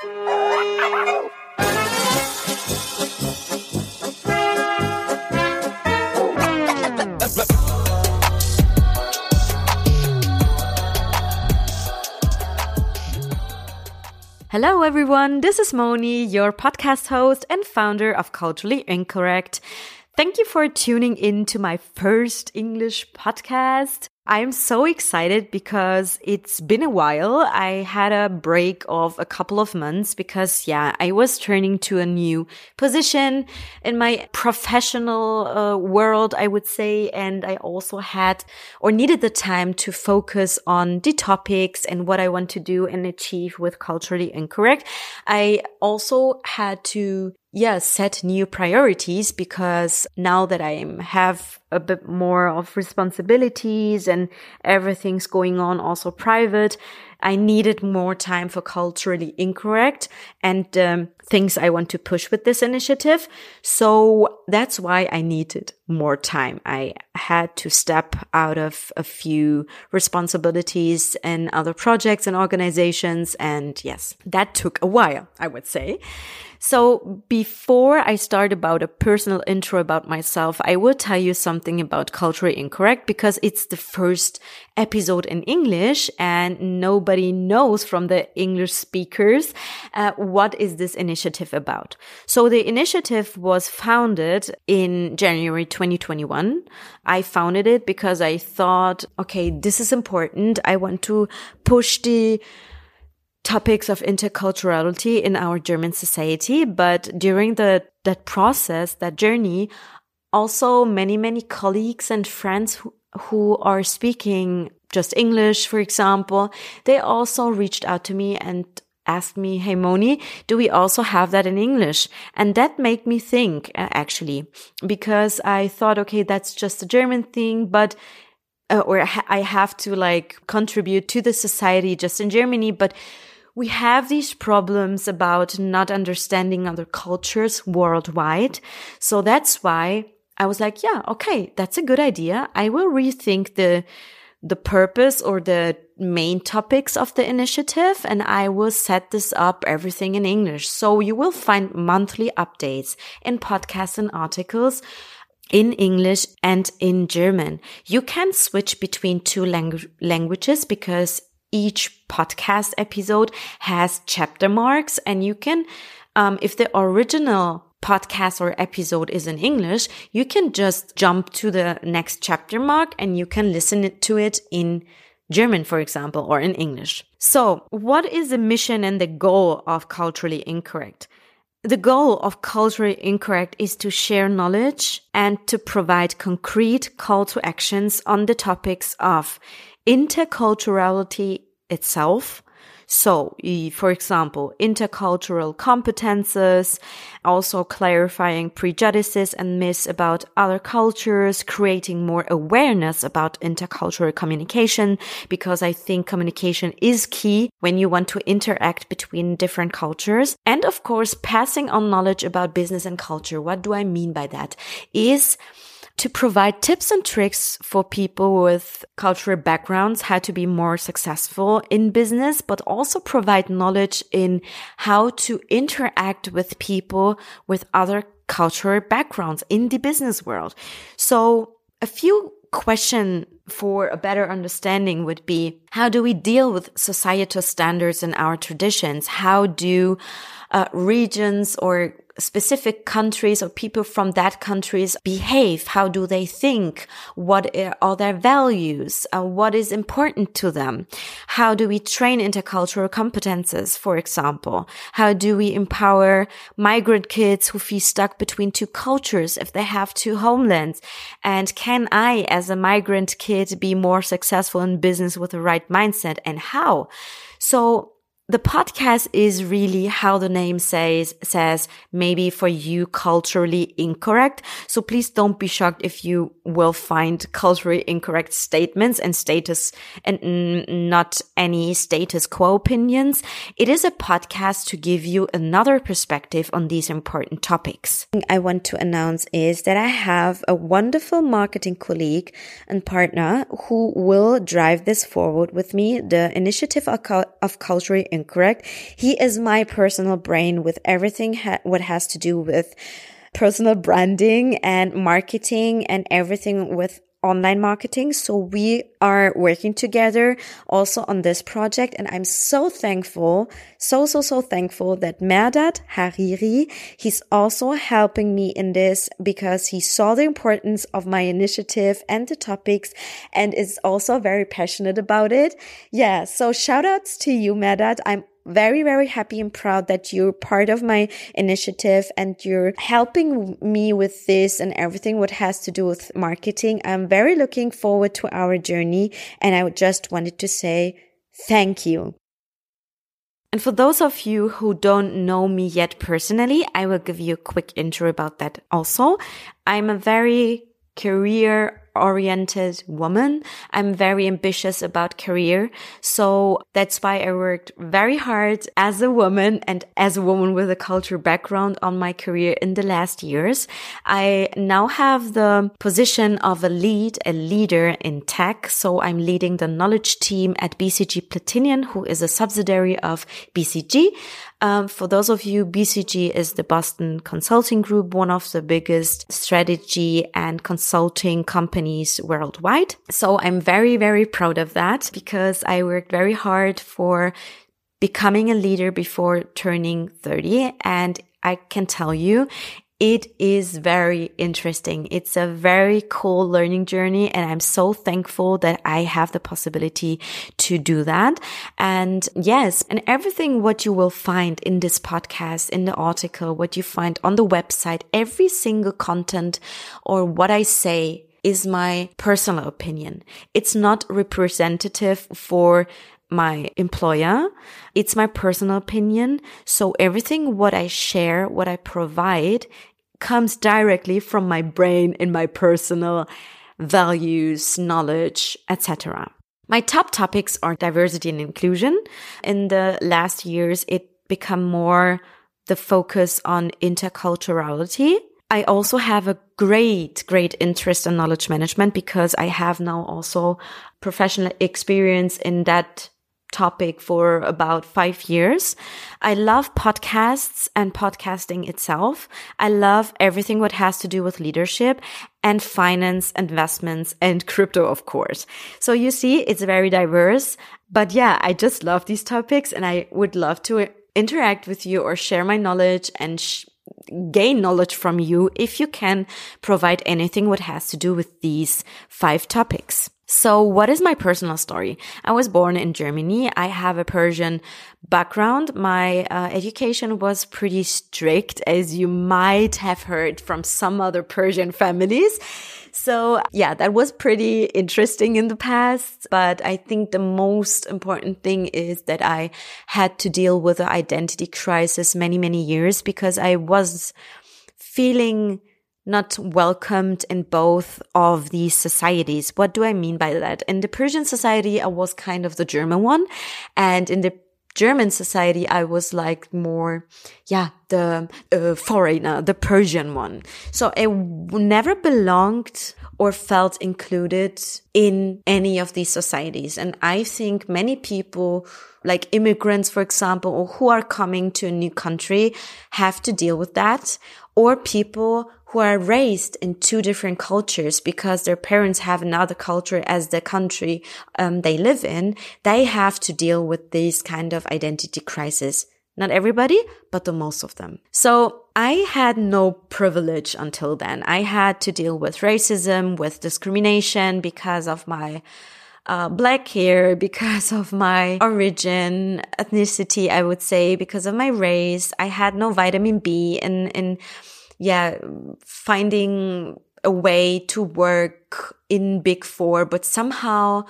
Hello, everyone. This is Moni, your podcast host and founder of Culturally Incorrect. Thank you for tuning in to my first English podcast. I'm so excited because it's been a while. I had a break of a couple of months because, yeah, I was turning to a new position in my professional uh, world, I would say. And I also had or needed the time to focus on the topics and what I want to do and achieve with culturally incorrect. I also had to yeah, set new priorities because now that I have a bit more of responsibilities and everything's going on also private, I needed more time for culturally incorrect and um, things I want to push with this initiative. So that's why I needed more time. I had to step out of a few responsibilities and other projects and organizations. And yes, that took a while, I would say. So before I start about a personal intro about myself, I will tell you something about culturally incorrect because it's the first episode in English and nobody knows from the English speakers uh, what is this initiative about. So the initiative was founded in January 2021. I founded it because I thought, okay, this is important. I want to push the topics of interculturality in our German society. But during the, that process, that journey, also many, many colleagues and friends who, who are speaking just English, for example, they also reached out to me and asked me, Hey, Moni, do we also have that in English? And that made me think, uh, actually, because I thought, okay, that's just a German thing, but uh, or I have to like contribute to the society just in Germany, but we have these problems about not understanding other cultures worldwide. So that's why I was like, yeah, okay, that's a good idea. I will rethink the, the purpose or the main topics of the initiative and I will set this up everything in English. So you will find monthly updates in podcasts and articles in English and in German. You can switch between two langu- languages because each podcast episode has chapter marks and you can, um, if the original podcast or episode is in English, you can just jump to the next chapter mark and you can listen to it in German, for example, or in English. So what is the mission and the goal of Culturally Incorrect? The goal of Culturally Incorrect is to share knowledge and to provide concrete call to actions on the topics of interculturality itself. So, for example, intercultural competences, also clarifying prejudices and myths about other cultures, creating more awareness about intercultural communication, because I think communication is key when you want to interact between different cultures. And of course, passing on knowledge about business and culture. What do I mean by that? Is to provide tips and tricks for people with cultural backgrounds, how to be more successful in business, but also provide knowledge in how to interact with people with other cultural backgrounds in the business world. So a few question for a better understanding would be how do we deal with societal standards and our traditions? How do uh, regions or specific countries or people from that countries behave? How do they think? What are their values? Uh, what is important to them? How do we train intercultural competences, for example? How do we empower migrant kids who feel stuck between two cultures if they have two homelands? And can I, as a migrant kid, be more successful in business with the right mindset and how? So the podcast is really how the name says says maybe for you culturally incorrect. So please don't be shocked if you will find culturally incorrect statements and status and not any status quo opinions. It is a podcast to give you another perspective on these important topics. I want to announce is that i have a wonderful marketing colleague and partner who will drive this forward with me the initiative of, culturally incorrect. He is my personal brain with everything ha- what has to do with personal branding and marketing and everything with online marketing. So we are working together also on this project. And I'm so thankful, so, so, so thankful that Mehrdad Hariri, he's also helping me in this because he saw the importance of my initiative and the topics and is also very passionate about it. Yeah. So shout outs to you, Mehrdad. I'm very, very happy and proud that you're part of my initiative and you're helping me with this and everything what has to do with marketing. I'm very looking forward to our journey and I just wanted to say thank you. And for those of you who don't know me yet personally, I will give you a quick intro about that also. I'm a very career oriented woman. I'm very ambitious about career. So that's why I worked very hard as a woman and as a woman with a culture background on my career in the last years. I now have the position of a lead, a leader in tech. So I'm leading the knowledge team at BCG Platinion, who is a subsidiary of BCG. Um, for those of you, BCG is the Boston Consulting Group, one of the biggest strategy and consulting companies worldwide. So I'm very, very proud of that because I worked very hard for becoming a leader before turning 30. And I can tell you, it is very interesting. It's a very cool learning journey. And I'm so thankful that I have the possibility to do that. And yes, and everything what you will find in this podcast, in the article, what you find on the website, every single content or what I say is my personal opinion. It's not representative for my employer. It's my personal opinion. So everything what I share, what I provide comes directly from my brain and my personal values, knowledge, etc. My top topics are diversity and inclusion. In the last years, it become more the focus on interculturality. I also have a great, great interest in knowledge management because I have now also professional experience in that topic for about five years. I love podcasts and podcasting itself. I love everything what has to do with leadership and finance, investments and crypto, of course. So you see, it's very diverse. But yeah, I just love these topics and I would love to interact with you or share my knowledge and sh- gain knowledge from you if you can provide anything what has to do with these five topics. So what is my personal story? I was born in Germany. I have a Persian background. My uh, education was pretty strict, as you might have heard from some other Persian families. So yeah, that was pretty interesting in the past. But I think the most important thing is that I had to deal with the identity crisis many, many years because I was feeling not welcomed in both of these societies. What do I mean by that? In the Persian society, I was kind of the German one. And in the German society, I was like more, yeah, the uh, foreigner, the Persian one. So I never belonged or felt included in any of these societies. And I think many people, like immigrants, for example, or who are coming to a new country have to deal with that or people who are raised in two different cultures because their parents have another culture as the country um, they live in, they have to deal with this kind of identity crisis. Not everybody, but the most of them. So I had no privilege until then. I had to deal with racism, with discrimination because of my uh, black hair, because of my origin, ethnicity, I would say, because of my race. I had no vitamin B and, and yeah, finding a way to work in Big Four, but somehow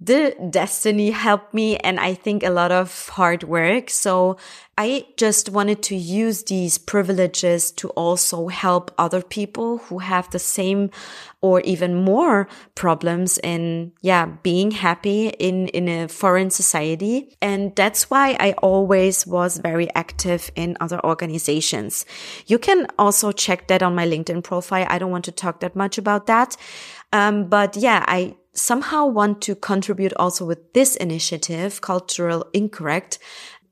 the destiny helped me and I think a lot of hard work. So I just wanted to use these privileges to also help other people who have the same or even more problems in, yeah, being happy in, in a foreign society. And that's why I always was very active in other organizations. You can also check that on my LinkedIn profile. I don't want to talk that much about that. Um, but yeah, I somehow want to contribute also with this initiative, Cultural Incorrect,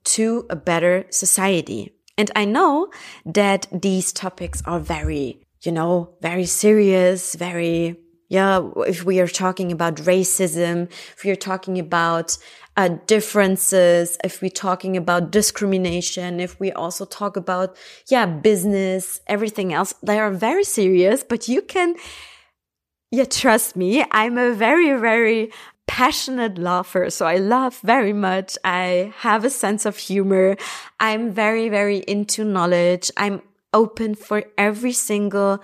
to a better society. And I know that these topics are very, you know, very serious, very, yeah, if we are talking about racism, if we are talking about uh, differences, if we're talking about discrimination, if we also talk about, yeah, business, everything else, they are very serious, but you can, yeah, trust me, I'm a very, very passionate lover. So I love very much. I have a sense of humor. I'm very, very into knowledge. I'm open for every single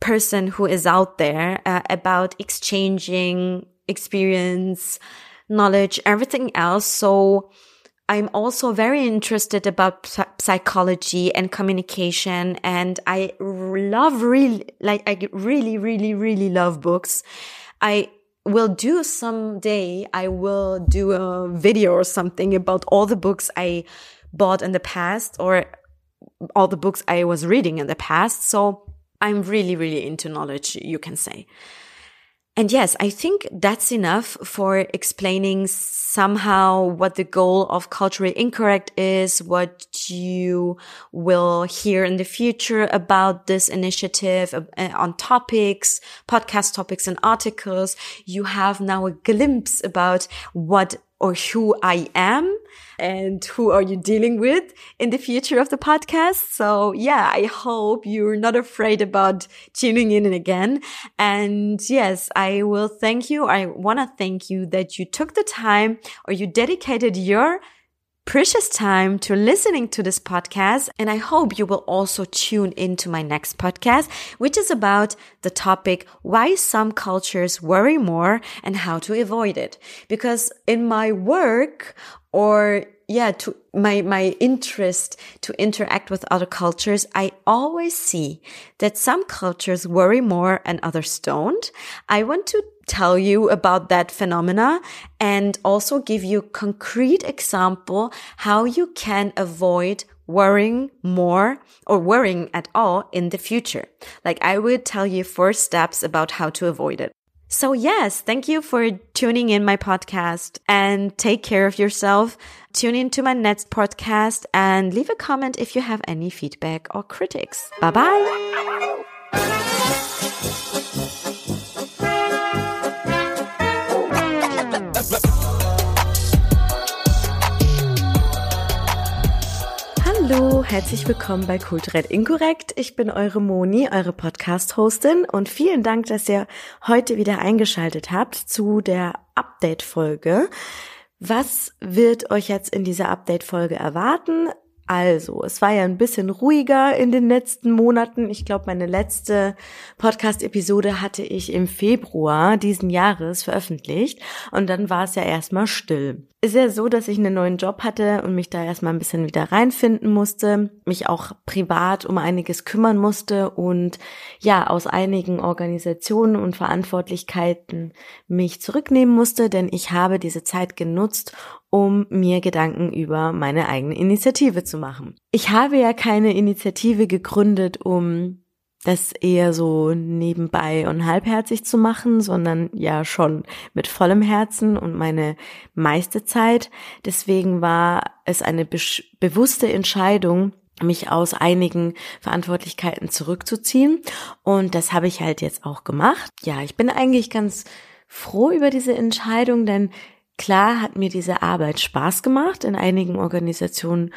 person who is out there uh, about exchanging experience, knowledge, everything else. So I'm also very interested about psychology and communication. And I love really, like, I really, really, really love books. I will do someday. I will do a video or something about all the books I bought in the past or all the books I was reading in the past. So I'm really, really into knowledge, you can say. And yes, I think that's enough for explaining somehow what the goal of culturally incorrect is, what you will hear in the future about this initiative uh, on topics, podcast topics and articles. You have now a glimpse about what or who I am and who are you dealing with in the future of the podcast. So yeah, I hope you're not afraid about tuning in again. And yes, I will thank you. I want to thank you that you took the time or you dedicated your precious time to listening to this podcast. And I hope you will also tune into my next podcast, which is about the topic, why some cultures worry more and how to avoid it. Because in my work or yeah, to my, my interest to interact with other cultures, I always see that some cultures worry more and others don't. I want to tell you about that phenomena and also give you concrete example how you can avoid worrying more or worrying at all in the future. Like I will tell you four steps about how to avoid it. So yes, thank you for tuning in my podcast and take care of yourself. Tune into my next podcast and leave a comment if you have any feedback or critics. Bye bye. Herzlich willkommen bei Kulturell Inkorrekt. Ich bin eure Moni, eure Podcast-Hostin und vielen Dank, dass ihr heute wieder eingeschaltet habt zu der Update-Folge. Was wird euch jetzt in dieser Update-Folge erwarten? Also, es war ja ein bisschen ruhiger in den letzten Monaten. Ich glaube, meine letzte Podcast-Episode hatte ich im Februar diesen Jahres veröffentlicht und dann war es ja erstmal still. Ist ja so, dass ich einen neuen Job hatte und mich da erstmal ein bisschen wieder reinfinden musste, mich auch privat um einiges kümmern musste und ja, aus einigen Organisationen und Verantwortlichkeiten mich zurücknehmen musste, denn ich habe diese Zeit genutzt, um mir Gedanken über meine eigene Initiative zu machen. Ich habe ja keine Initiative gegründet, um das eher so nebenbei und halbherzig zu machen, sondern ja schon mit vollem Herzen und meine meiste Zeit. Deswegen war es eine be bewusste Entscheidung, mich aus einigen Verantwortlichkeiten zurückzuziehen. Und das habe ich halt jetzt auch gemacht. Ja, ich bin eigentlich ganz froh über diese Entscheidung, denn Klar hat mir diese Arbeit Spaß gemacht, in einigen Organisationen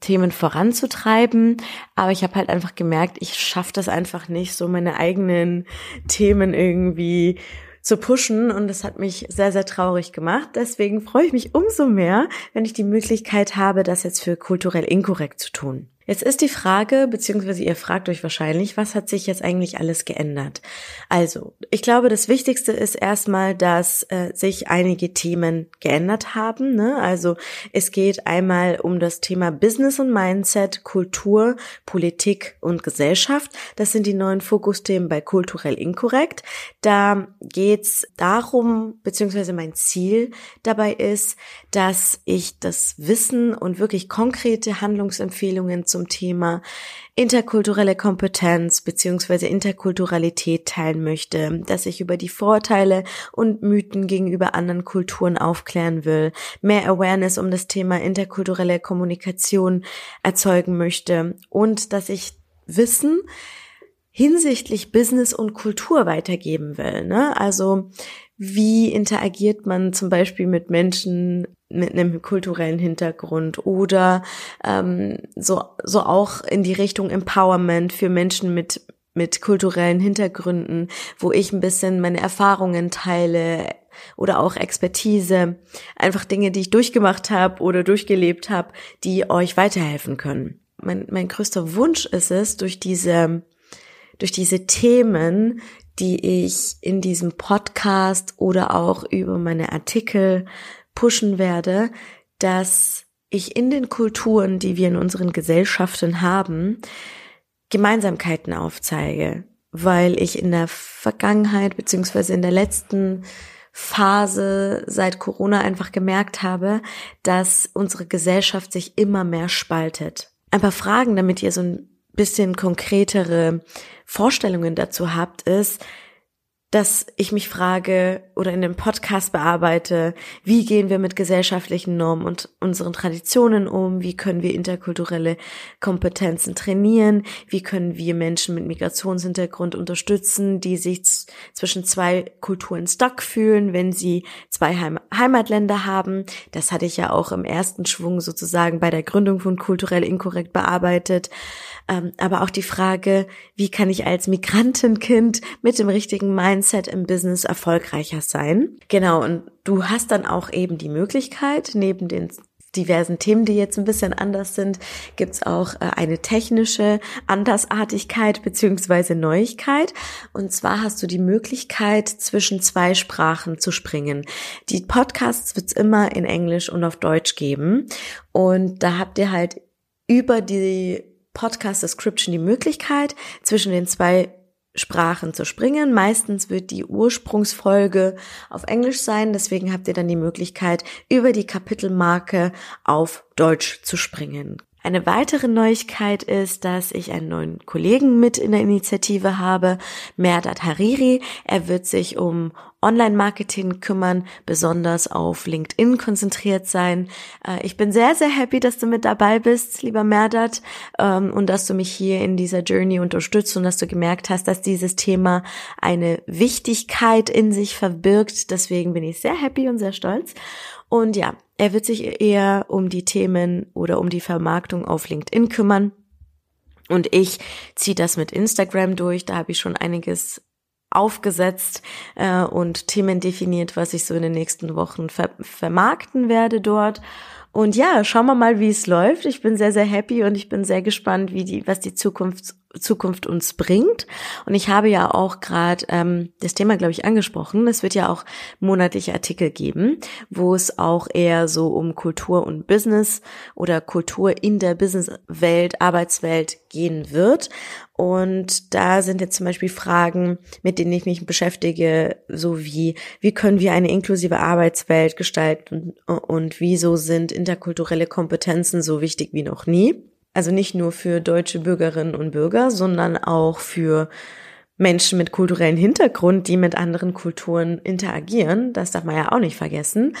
Themen voranzutreiben, aber ich habe halt einfach gemerkt, ich schaffe das einfach nicht, so meine eigenen Themen irgendwie zu pushen und das hat mich sehr, sehr traurig gemacht. Deswegen freue ich mich umso mehr, wenn ich die Möglichkeit habe, das jetzt für kulturell inkorrekt zu tun. Jetzt ist die Frage, beziehungsweise ihr fragt euch wahrscheinlich, was hat sich jetzt eigentlich alles geändert? Also, ich glaube, das Wichtigste ist erstmal, dass äh, sich einige Themen geändert haben. Ne? Also es geht einmal um das Thema Business und Mindset, Kultur, Politik und Gesellschaft. Das sind die neuen Fokusthemen bei Kulturell Inkorrekt. Da geht's darum, beziehungsweise mein Ziel dabei ist, dass ich das Wissen und wirklich konkrete Handlungsempfehlungen zum zum Thema interkulturelle Kompetenz beziehungsweise Interkulturalität teilen möchte, dass ich über die Vorteile und Mythen gegenüber anderen Kulturen aufklären will, mehr Awareness um das Thema interkulturelle Kommunikation erzeugen möchte und dass ich Wissen hinsichtlich Business und Kultur weitergeben will. Ne? Also wie interagiert man zum Beispiel mit Menschen mit einem kulturellen Hintergrund oder ähm, so, so auch in die Richtung Empowerment für Menschen mit mit kulturellen Hintergründen, wo ich ein bisschen meine Erfahrungen teile oder auch Expertise, einfach Dinge, die ich durchgemacht habe oder durchgelebt habe, die euch weiterhelfen können. Mein, mein größter Wunsch ist es, durch diese durch diese Themen die ich in diesem Podcast oder auch über meine Artikel pushen werde, dass ich in den Kulturen, die wir in unseren Gesellschaften haben, Gemeinsamkeiten aufzeige, weil ich in der Vergangenheit beziehungsweise in der letzten Phase seit Corona einfach gemerkt habe, dass unsere Gesellschaft sich immer mehr spaltet. Ein paar Fragen, damit ihr so ein bisschen konkretere Vorstellungen dazu habt, ist, dass ich mich frage oder in dem Podcast bearbeite, wie gehen wir mit gesellschaftlichen Normen und unseren Traditionen um, wie können wir interkulturelle Kompetenzen trainieren, wie können wir Menschen mit Migrationshintergrund unterstützen, die sich zwischen zwei Kulturen stuck fühlen, wenn sie zwei Heim Heimatländer haben. Das hatte ich ja auch im ersten Schwung sozusagen bei der Gründung von kulturell inkorrekt bearbeitet. Ähm, aber auch die Frage, wie kann ich als Migrantenkind mit dem richtigen Mindset im Business erfolgreicher sein? Genau, und du hast dann auch eben die Möglichkeit, neben den diversen Themen, die jetzt ein bisschen anders sind, gibt's auch äh, eine technische Andersartigkeit beziehungsweise Neuigkeit. Und zwar hast du die Möglichkeit, zwischen zwei Sprachen zu springen. Die Podcasts wird's immer in Englisch und auf Deutsch geben. Und da habt ihr halt über die Podcast Description die Möglichkeit, zwischen den zwei Sprachen zu springen. Meistens wird die Ursprungsfolge auf Englisch sein, deswegen habt ihr dann die Möglichkeit, über die Kapitelmarke auf Deutsch zu springen. Eine weitere Neuigkeit ist, dass ich einen neuen Kollegen mit in der Initiative habe, Merdat Hariri. Er wird sich um Online-Marketing kümmern, besonders auf LinkedIn konzentriert sein. Äh, ich bin sehr, sehr happy, dass du mit dabei bist, lieber Merdat, ähm, und dass du mich hier in dieser Journey unterstützt und dass du gemerkt hast, dass dieses Thema eine Wichtigkeit in sich verbirgt. Deswegen bin ich sehr happy und sehr stolz. Und ja, er wird sich eher um die Themen oder um die Vermarktung auf LinkedIn kümmern. Und ich ziehe das mit Instagram durch. Da habe ich schon einiges aufgesetzt äh, und Themen definiert, was ich so in den nächsten Wochen ver vermarkten werde dort. Und ja, schauen wir mal, wie es läuft. Ich bin sehr, sehr happy und ich bin sehr gespannt, wie die, was die Zukunft, Zukunft uns bringt. Und ich habe ja auch gerade ähm, das Thema, glaube ich, angesprochen. Es wird ja auch monatliche Artikel geben, wo es auch eher so um Kultur und Business oder Kultur in der Businesswelt, Arbeitswelt gehen wird. Und da sind jetzt zum Beispiel Fragen, mit denen ich mich beschäftige, so wie, wie können wir eine inklusive Arbeitswelt gestalten und wieso sind interkulturelle Kompetenzen so wichtig wie noch nie? Also nicht nur für deutsche Bürgerinnen und Bürger, sondern auch für Menschen mit kulturellen Hintergrund, die mit anderen Kulturen interagieren. Das darf man ja auch nicht vergessen.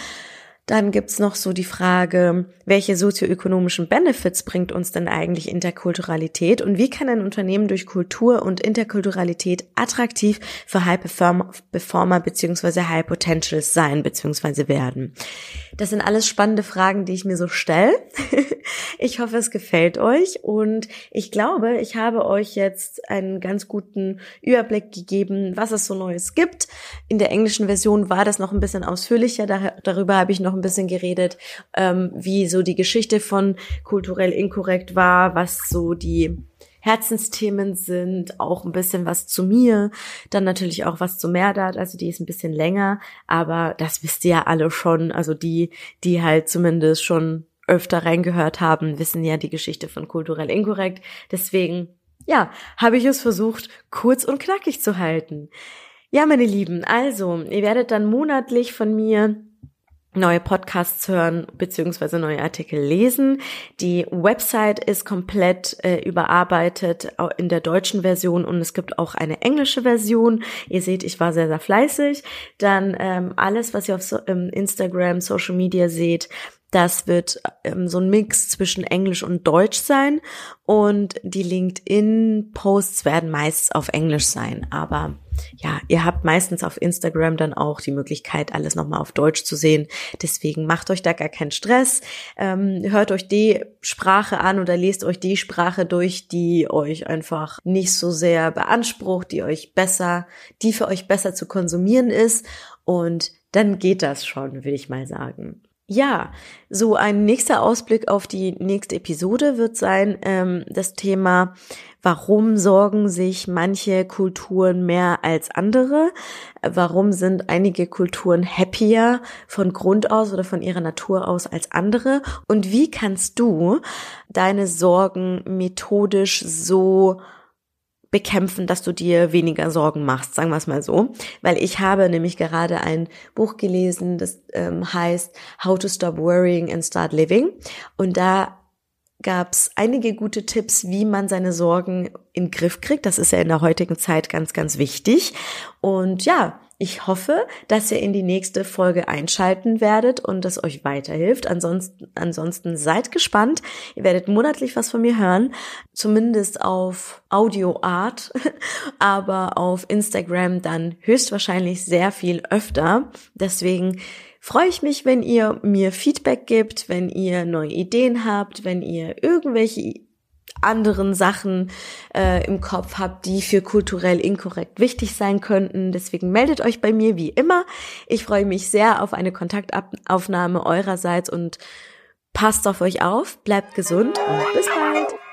Dann gibt's noch so die Frage, welche sozioökonomischen Benefits bringt uns denn eigentlich Interkulturalität und wie kann ein Unternehmen durch Kultur und Interkulturalität attraktiv für High Performer beziehungsweise High Potentials sein beziehungsweise werden? Das sind alles spannende Fragen, die ich mir so stelle. ich hoffe, es gefällt euch und ich glaube, ich habe euch jetzt einen ganz guten Überblick gegeben, was es so Neues gibt. In der englischen Version war das noch ein bisschen ausführlicher, darüber habe ich noch ein bisschen geredet, ähm, wie so die Geschichte von kulturell inkorrekt war, was so die Herzensthemen sind, auch ein bisschen was zu mir, dann natürlich auch was zu Merdat, also die ist ein bisschen länger, aber das wisst ihr ja alle schon, also die, die halt zumindest schon öfter reingehört haben, wissen ja die Geschichte von kulturell inkorrekt, deswegen, ja, habe ich es versucht, kurz und knackig zu halten. Ja, meine Lieben, also, ihr werdet dann monatlich von mir neue Podcasts hören beziehungsweise neue Artikel lesen. Die Website ist komplett äh, überarbeitet in der deutschen Version und es gibt auch eine englische Version. Ihr seht, ich war sehr, sehr fleißig. Dann ähm, alles, was ihr auf so, ähm, Instagram, Social Media seht, das wird ähm, so ein Mix zwischen Englisch und Deutsch sein und die LinkedIn-Posts werden meist auf Englisch sein. Aber ja, ihr habt meistens auf Instagram dann auch die Möglichkeit, alles nochmal auf Deutsch zu sehen. Deswegen macht euch da gar keinen Stress. Ähm, hört euch die Sprache an oder lest euch die Sprache durch, die euch einfach nicht so sehr beansprucht, die euch besser, die für euch besser zu konsumieren ist. Und dann geht das schon, würde ich mal sagen. Ja, so ein nächster Ausblick auf die nächste Episode wird sein ähm, das Thema, warum sorgen sich manche Kulturen mehr als andere? Warum sind einige Kulturen happier von Grund aus oder von ihrer Natur aus als andere? Und wie kannst du deine Sorgen methodisch so bekämpfen, dass du dir weniger Sorgen machst, sagen wir es mal so. Weil ich habe nämlich gerade ein Buch gelesen, das ähm, heißt How to Stop Worrying and Start Living. Und da gab es einige gute Tipps, wie man seine Sorgen in den Griff kriegt. Das ist ja in der heutigen Zeit ganz, ganz wichtig. Und ja, ich hoffe, dass ihr in die nächste Folge einschalten werdet und es euch weiterhilft. Ansonsten, ansonsten seid gespannt. Ihr werdet monatlich was von mir hören, zumindest auf Audioart, aber auf Instagram dann höchstwahrscheinlich sehr viel öfter. Deswegen freue ich mich, wenn ihr mir Feedback gibt, wenn ihr neue Ideen habt, wenn ihr irgendwelche anderen Sachen äh, im Kopf habt, die für kulturell inkorrekt wichtig sein könnten. Deswegen meldet euch bei mir wie immer. Ich freue mich sehr auf eine Kontaktaufnahme eurerseits und passt auf euch auf, bleibt gesund und bis bald.